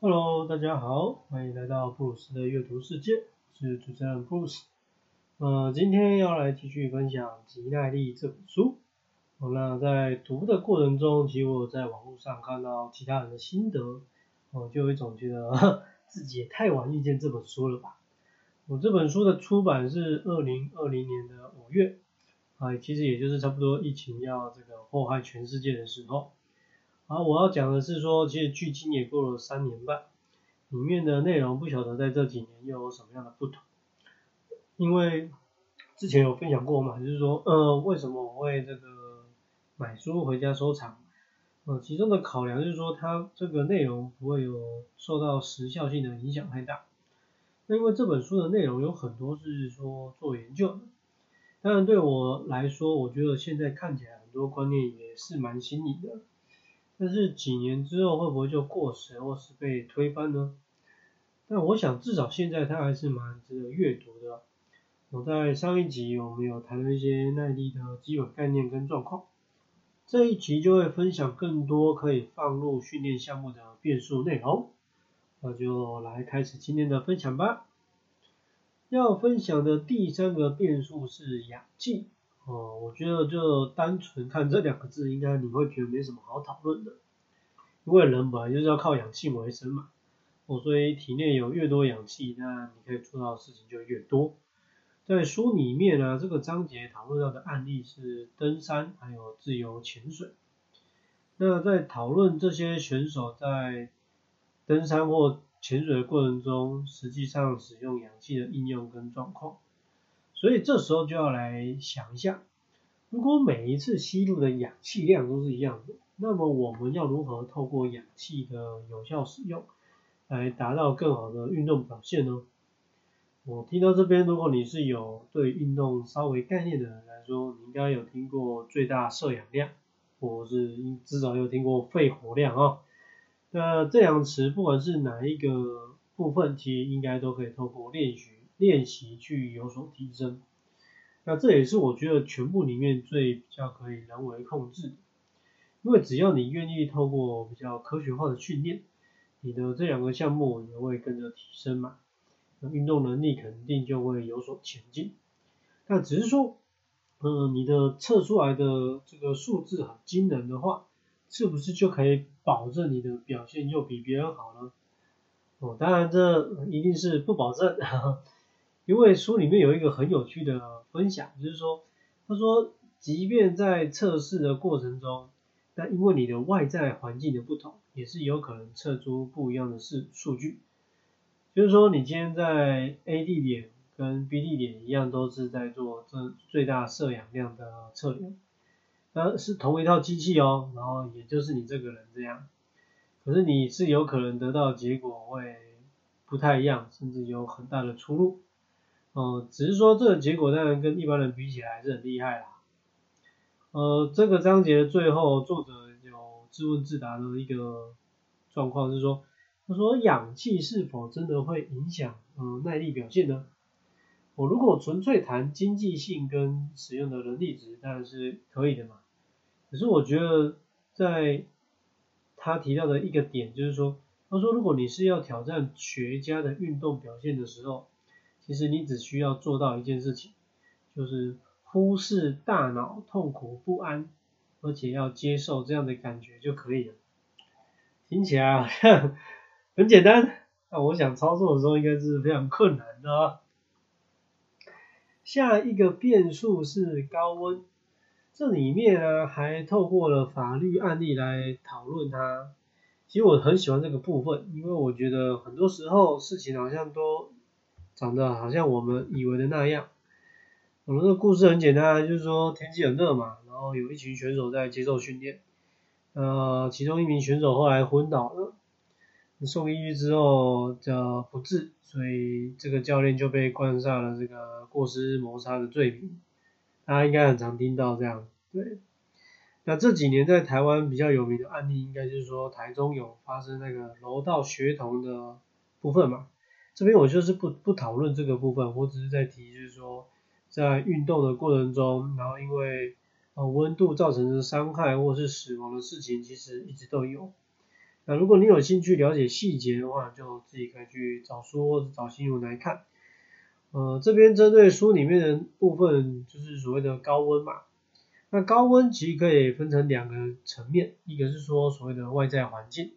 Hello，大家好，欢迎来到布鲁斯的阅读世界，是主持人布鲁斯。呃，今天要来继续分享《吉奈利》这本书。哦，那在读的过程中，其实我在网络上看到其他人的心得，哦，就有一种觉得 自己也太晚遇见这本书了吧。我这本书的出版是二零二零年的五月，啊，其实也就是差不多疫情要这个祸害全世界的时候。好，我要讲的是说，其实距今也过了三年半，里面的内容不晓得在这几年又有什么样的不同。因为之前有分享过嘛，就是说，呃，为什么我会这个买书回家收藏？呃，其中的考量就是说，它这个内容不会有受到时效性的影响太大。那因为这本书的内容有很多是说做研究的，当然对我来说，我觉得现在看起来很多观念也是蛮新颖的。但是几年之后会不会就过时或是被推翻呢？但我想至少现在它还是蛮值得阅读的。我在上一集我们有谈了一些耐力的基本概念跟状况，这一集就会分享更多可以放入训练项目的变数内容。那就来开始今天的分享吧。要分享的第三个变数是氧气。哦，我觉得就单纯看这两个字，应该你会觉得没什么好讨论的，因为人本来就是要靠氧气为生嘛，哦，所以体内有越多氧气，那你可以做到的事情就越多。在书里面呢，这个章节讨论到的案例是登山还有自由潜水。那在讨论这些选手在登山或潜水的过程中，实际上使用氧气的应用跟状况。所以这时候就要来想一下，如果每一次吸入的氧气量都是一样的，那么我们要如何透过氧气的有效使用，来达到更好的运动表现呢？我听到这边，如果你是有对运动稍微概念的人来说，你应该有听过最大摄氧量，或是至少有听过肺活量啊。那这两词不管是哪一个部分，其实应该都可以透过练习。练习去有所提升，那这也是我觉得全部里面最比较可以人为控制的，因为只要你愿意透过比较科学化的训练，你的这两个项目也会跟着提升嘛，那运动能力肯定就会有所前进。那只是说，嗯，你的测出来的这个数字很惊人的话，是不是就可以保证你的表现又比别人好呢？哦，当然这一定是不保证。因为书里面有一个很有趣的分享，就是说，他说，即便在测试的过程中，那因为你的外在环境的不同，也是有可能测出不一样的数数据。就是说，你今天在 A 地点跟 B 地点一样，都是在做这最大摄氧量的测量，那是同一套机器哦，然后也就是你这个人这样，可是你是有可能得到结果会不太一样，甚至有很大的出入。呃，只是说这个结果当然跟一般人比起来还是很厉害啦。呃，这个章节的最后，作者有自问自答的一个状况是说，他说氧气是否真的会影响呃耐力表现呢？我如果纯粹谈经济性跟使用的人力值，当然是可以的嘛。可是我觉得在他提到的一个点就是说，他说如果你是要挑战学家的运动表现的时候，其实你只需要做到一件事情，就是忽视大脑痛苦不安，而且要接受这样的感觉就可以了。听起来好像 很简单，那我想操作的时候应该是非常困难的。下一个变数是高温，这里面呢还透过了法律案例来讨论它。其实我很喜欢这个部分，因为我觉得很多时候事情好像都。长得好像我们以为的那样。我们的故事很简单，就是说天气很热嘛，然后有一群选手在接受训练，呃，其中一名选手后来昏倒了，送医之后叫不治，所以这个教练就被冠上了这个过失谋杀的罪名。大家应该很常听到这样，对。那这几年在台湾比较有名的案例，应该就是说台中有发生那个柔道学童的部分嘛。这边我就是不不讨论这个部分，我只是在提，就是说在运动的过程中，然后因为呃温度造成的伤害或是死亡的事情，其实一直都有。那如果你有兴趣了解细节的话，就自己可以去找书或者找新闻来看。呃，这边针对书里面的部分，就是所谓的高温嘛。那高温其实可以分成两个层面，一个是说所谓的外在环境，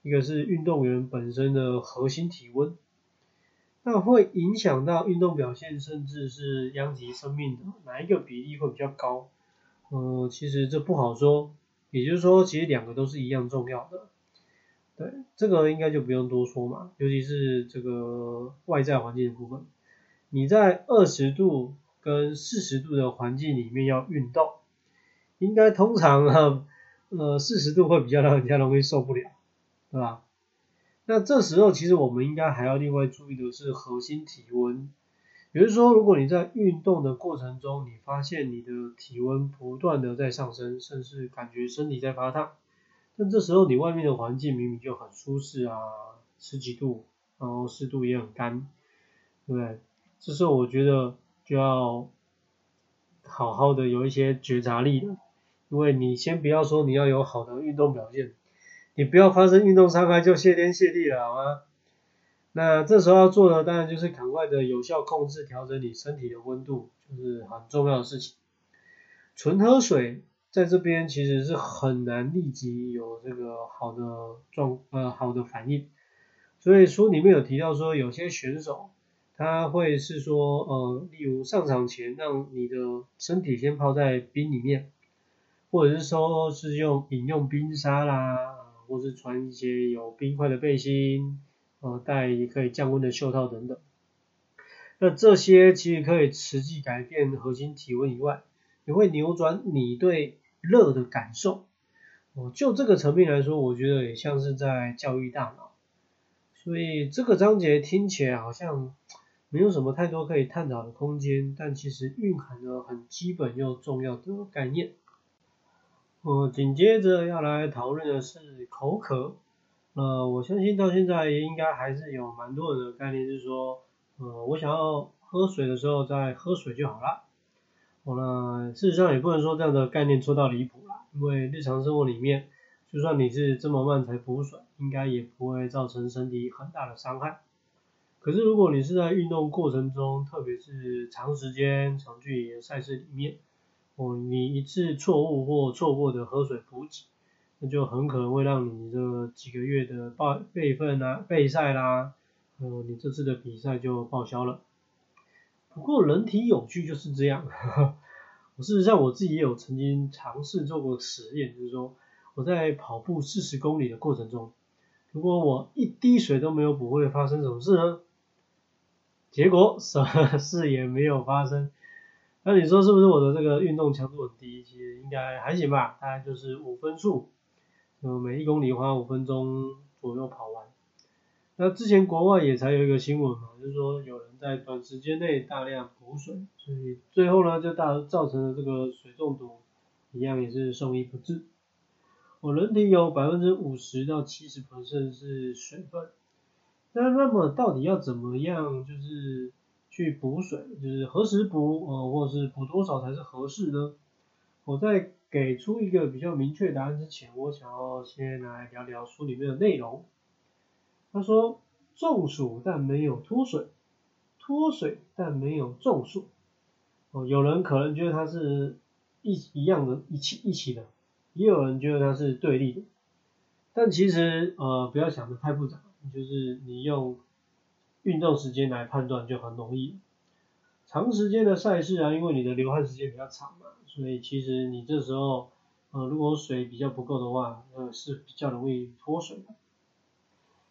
一个是运动员本身的核心体温。那会影响到运动表现，甚至是殃及生命的哪一个比例会比较高？呃，其实这不好说。也就是说，其实两个都是一样重要的。对，这个应该就不用多说嘛，尤其是这个外在环境的部分。你在二十度跟四十度的环境里面要运动，应该通常啊，呃，四十度会比较让人家容易受不了，对吧？那这时候其实我们应该还要另外注意的是核心体温。比如说，如果你在运动的过程中，你发现你的体温不断的在上升，甚至感觉身体在发烫。但这时候你外面的环境明明就很舒适啊，十几度，然后湿度也很干，对不对？这时候我觉得就要好好的有一些觉察力了，因为你先不要说你要有好的运动表现，你不要发生运动伤害就谢天谢地了，好吗？那这时候要做的当然就是赶快的有效控制调整你身体的温度，就是很重要的事情。纯喝水。在这边其实是很难立即有这个好的状呃好的反应，所以书里面有提到说有些选手他会是说呃例如上场前让你的身体先泡在冰里面，或者是说是用饮用冰沙啦，或是穿一些有冰块的背心，呃带可以降温的袖套等等，那这些其实可以实际改变核心体温以外，也会扭转你对热的感受，哦，就这个层面来说，我觉得也像是在教育大脑，所以这个章节听起来好像没有什么太多可以探讨的空间，但其实蕴含了很基本又重要的概念。我，紧接着要来讨论的是口渴，呃，我相信到现在应该还是有蛮多人的概念是说，呃，我想要喝水的时候再喝水就好了。好了事实上也不能说这样的概念错到离谱啦，因为日常生活里面，就算你是这么慢才补水，应该也不会造成身体很大的伤害。可是如果你是在运动过程中，特别是长时间长距离的赛事里面，哦，你一次错误或错过的喝水补给，那就很可能会让你这几个月的报备份啊备赛啦，呃，你这次的比赛就报销了。不过人体有趣就是这样，我事实上我自己也有曾经尝试做过实验，就是说我在跑步四十公里的过程中，如果我一滴水都没有补，会发生什么事呢？结果什么事也没有发生。那你说是不是我的这个运动强度很低？其实应该还行吧，大概就是五分数，就每一公里花五分钟左右跑完。那之前国外也才有一个新闻嘛，就是说有人在短时间内大量补水，所以最后呢就大造成了这个水中毒，一样也是送医不治。我人体有百分之五十到七十%是水分，那那么到底要怎么样就是去补水，就是何时补，呃，或者是补多少才是合适呢？我在给出一个比较明确答案之前，我想要先来聊聊书里面的内容。他说中暑但没有脱水，脱水但没有中暑。哦，有人可能觉得它是一一样的，一起一起的，也有人觉得它是对立的。但其实呃不要想的太复杂，就是你用运动时间来判断就很容易。长时间的赛事啊，因为你的流汗时间比较长嘛，所以其实你这时候呃如果水比较不够的话，呃是比较容易脱水的。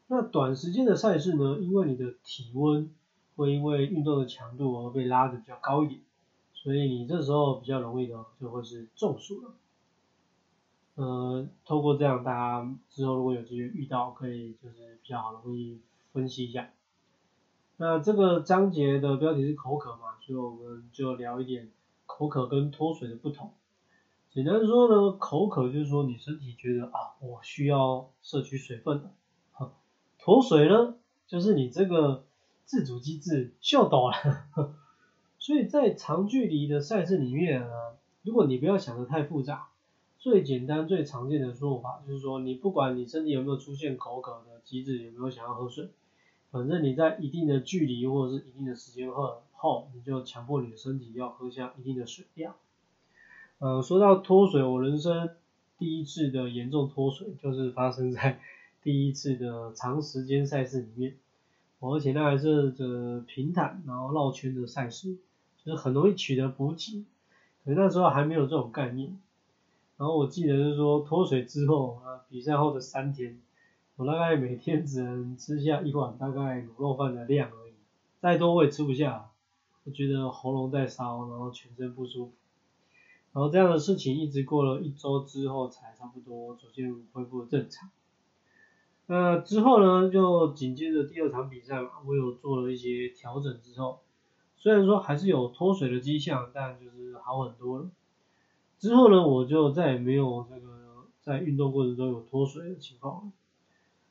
那短时间的赛事呢？因为你的体温会因为运动的强度而被拉的比较高一点，所以你这时候比较容易的就会是中暑了。呃，透过这样，大家之后如果有机会遇到，可以就是比较容易分析一下。那这个章节的标题是口渴嘛，所以我们就聊一点口渴跟脱水的不同。简单说呢，口渴就是说你身体觉得啊，我需要摄取水分了。脱水呢，就是你这个自主机制秀抖了，所以在长距离的赛事里面呢，如果你不要想的太复杂，最简单、最常见的做法就是说，你不管你身体有没有出现口渴的机制，有没有想要喝水，反正你在一定的距离或者是一定的时间后，后你就强迫你的身体要喝下一定的水量。呃，说到脱水，我人生第一次的严重脱水，就是发生在第一次的长时间赛事里面，而且那还是这平坦然后绕圈的赛事，就是很容易取得补给，可是那时候还没有这种概念。然后我记得是说脱水之后啊，比赛后的三天，我大概每天只能吃下一碗大概卤肉饭的量而已，再多我也吃不下，我觉得喉咙在烧，然后全身不舒服。然后这样的事情一直过了一周之后，才差不多逐渐恢复正常。那之后呢，就紧接着第二场比赛嘛，我有做了一些调整之后，虽然说还是有脱水的迹象，但就是好很多了。之后呢，我就再也没有这个在运动过程中有脱水的情况了。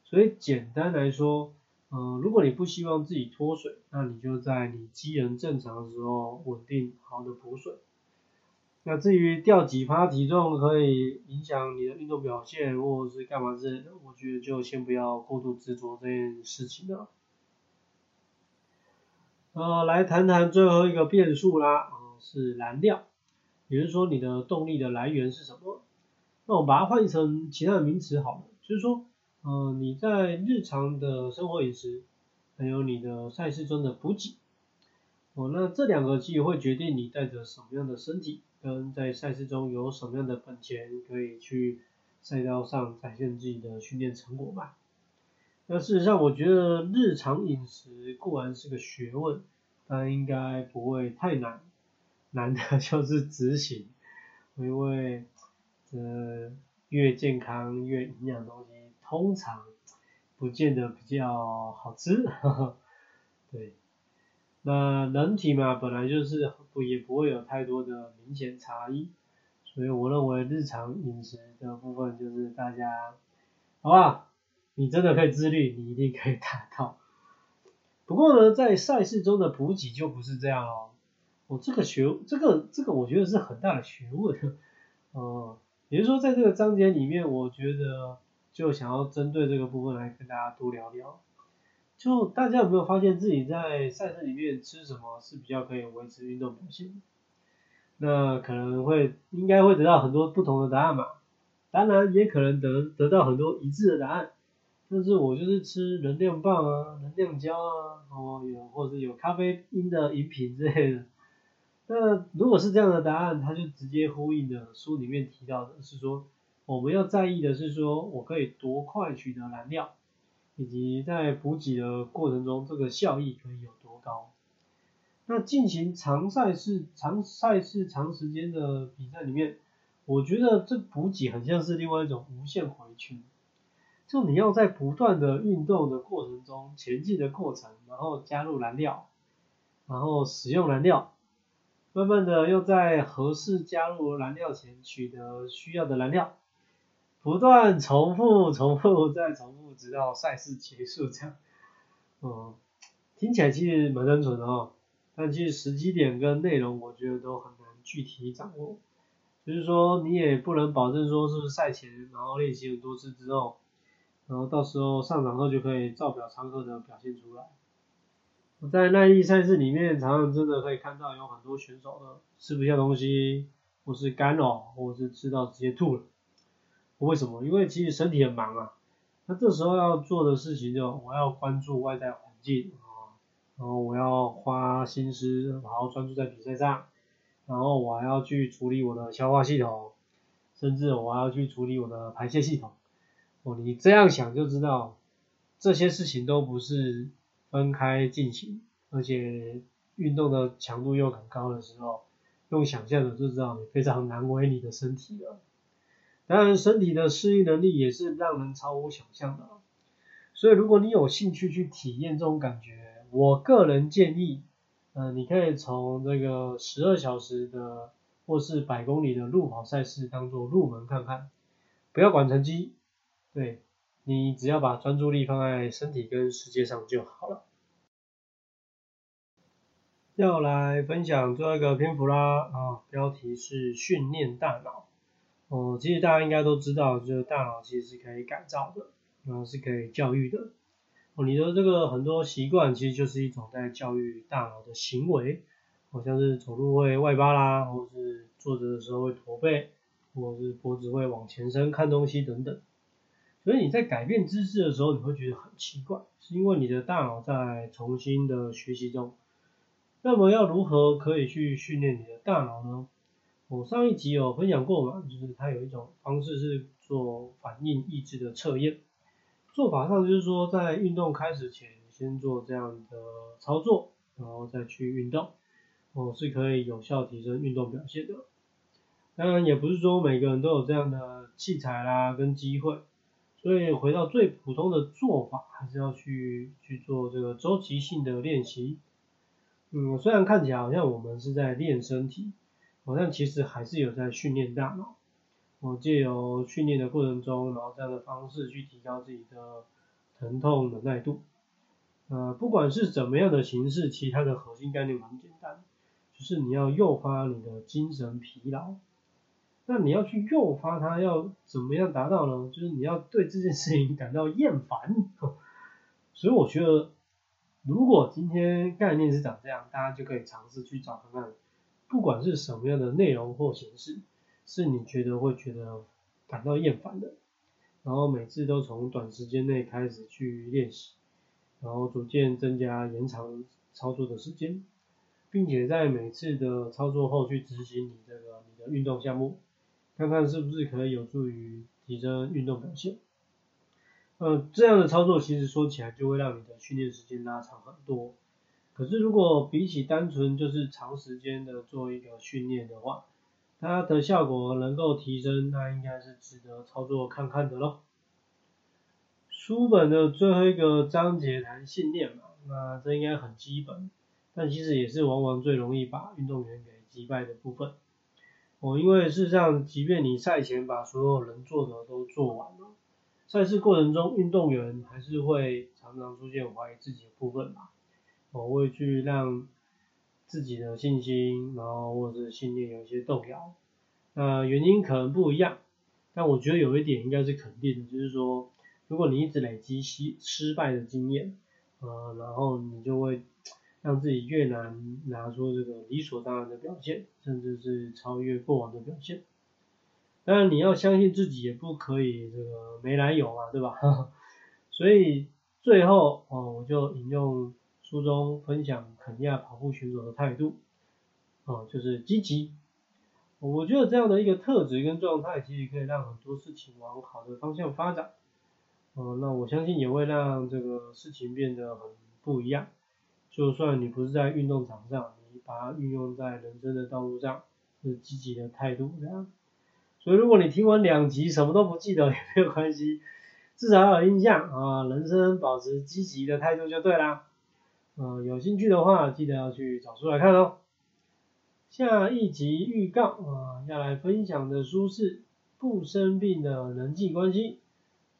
所以简单来说，嗯，如果你不希望自己脱水，那你就在你机能正常的时候稳定好的补水。那至于掉几趴体重可以影响你的运动表现，或者是干嘛之类的，我觉得就先不要过度执着这件事情了。呃，来谈谈最后一个变数啦，嗯，是燃料，也就是说你的动力的来源是什么？那我们把它换成其他的名词好了，就是说，呃，你在日常的生活饮食，还有你的赛事中的补给，哦，那这两个其实会决定你带着什么样的身体。跟在赛事中有什么样的本钱可以去赛道上展现自己的训练成果吧？那事实上，我觉得日常饮食固然是个学问，但应该不会太难，难的 就是执行，因为呃越健康越营养的东西，通常不见得比较好吃，对。那人体嘛，本来就是不也不会有太多的明显差异，所以我认为日常饮食的部分就是大家，好不好？你真的可以自律，你一定可以达到。不过呢，在赛事中的补给就不是这样哦。我这个学，这个这个我觉得是很大的学问，呃，也就是说在这个章节里面，我觉得就想要针对这个部分来跟大家多聊聊。就大家有没有发现自己在赛事里面吃什么是比较可以维持运动表现？那可能会应该会得到很多不同的答案嘛，当然也可能得得到很多一致的答案。但是我就是吃能量棒啊、能量胶啊，哦有或者有咖啡因的饮品之类的。那如果是这样的答案，它就直接呼应了书里面提到的是说，我们要在意的是说我可以多快取得燃料。以及在补给的过程中，这个效益可以有多高？那进行长赛事、长赛事、长时间的比赛里面，我觉得这补给很像是另外一种无限回圈，就你要在不断的运动的过程中前进的过程，然后加入燃料，然后使用燃料，慢慢的又在合适加入燃料前取得需要的燃料。不断重复、重复再重复，直到赛事结束这样。嗯，听起来其实蛮单纯的哦，但其实时机点跟内容，我觉得都很难具体掌握。就是说，你也不能保证说是不是赛前，然后练习很多次之后，然后到时候上场后就可以照表常课的表现出来。我在耐力赛事里面，常常真的可以看到有很多选手的吃不下东西，或是干呕，或是吃到直接吐了。为什么？因为其实身体很忙啊，那这时候要做的事情就我要关注外在环境啊，然后我要花心思好好专注在比赛上，然后我还要去处理我的消化系统，甚至我还要去处理我的排泄系统。哦，你这样想就知道，这些事情都不是分开进行，而且运动的强度又很高的时候，用想象的就知道你非常难为你的身体了。当然，身体的适应能力也是让人超乎想象的。所以，如果你有兴趣去体验这种感觉，我个人建议，嗯，你可以从这个十二小时的或是百公里的路跑赛事当做入门看看，不要管成绩，对你只要把专注力放在身体跟世界上就好了。要来分享最后一个篇幅啦，啊，标题是训练大脑。哦，其实大家应该都知道，就是大脑其实是可以改造的，然后是可以教育的。哦，你的这个很多习惯其实就是一种在教育大脑的行为，好像是走路会外八啦，或是坐着的时候会驼背，或是脖子会往前伸看东西等等。所以你在改变姿势的时候，你会觉得很奇怪，是因为你的大脑在重新的学习中。那么要如何可以去训练你的大脑呢？我上一集有分享过嘛，就是它有一种方式是做反应抑制的测验。做法上就是说，在运动开始前先做这样的操作，然后再去运动，哦，是可以有效提升运动表现的。当然也不是说每个人都有这样的器材啦跟机会，所以回到最普通的做法，还是要去去做这个周期性的练习。嗯，虽然看起来好像我们是在练身体。好像其实还是有在训练大脑，我借由训练的过程中，然后这样的方式去提高自己的疼痛忍耐度。呃，不管是怎么样的形式，其它的核心概念很简单，就是你要诱发你的精神疲劳。那你要去诱发它，要怎么样达到呢？就是你要对这件事情感到厌烦。所以我觉得，如果今天概念是长这样，大家就可以尝试去找看看。不管是什么样的内容或形式，是你觉得会觉得感到厌烦的，然后每次都从短时间内开始去练习，然后逐渐增加延长操作的时间，并且在每次的操作后去执行你这个你的运动项目，看看是不是可以有助于提升运动表现。嗯，这样的操作其实说起来就会让你的训练时间拉长很多。可是，如果比起单纯就是长时间的做一个训练的话，它的效果能够提升，那应该是值得操作看看的咯。书本的最后一个章节谈训练嘛，那这应该很基本，但其实也是往往最容易把运动员给击败的部分。哦，因为事实上，即便你赛前把所有能做的都做完了，赛事过程中运动员还是会常常出现怀疑自己的部分吧。我会去让自己的信心，然后或者是信念有一些动摇，那原因可能不一样，但我觉得有一点应该是肯定的，就是说，如果你一直累积失失败的经验，呃，然后你就会让自己越难拿出这个理所当然的表现，甚至是超越过往的表现。当然你要相信自己，也不可以这个没来由嘛，对吧？所以最后哦，我就引用。书中分享肯尼亚跑步选手的态度，哦，就是积极。我觉得这样的一个特质跟状态，其实可以让很多事情往好的方向发展。哦，那我相信也会让这个事情变得很不一样。就算你不是在运动场上，你把它运用在人生的道路上，是积极的态度这样。所以如果你听完两集什么都不记得也没有关系，至少有印象啊，人生保持积极的态度就对啦。呃，有兴趣的话，记得要去找书来看哦。下一集预告啊，要来分享的书是《不生病的人际关系》。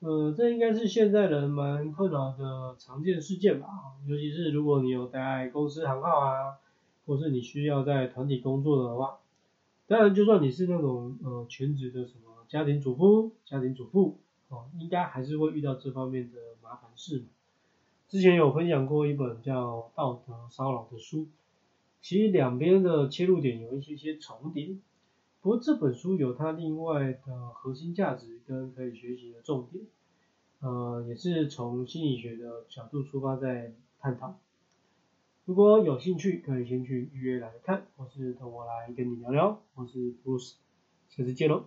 呃，这应该是现在人蛮困扰的常见事件吧，尤其是如果你有在公司行号啊，或是你需要在团体工作的话。当然，就算你是那种呃全职的什么家庭主妇、家庭主妇哦，应该还是会遇到这方面的麻烦事。之前有分享过一本叫《道德骚扰》的书，其实两边的切入点有一些些重叠，不过这本书有它另外的核心价值跟可以学习的重点，呃，也是从心理学的角度出发在探讨。如果有兴趣，可以先去预约来看，或是等我来跟你聊聊，我是 Bruce，下次见喽。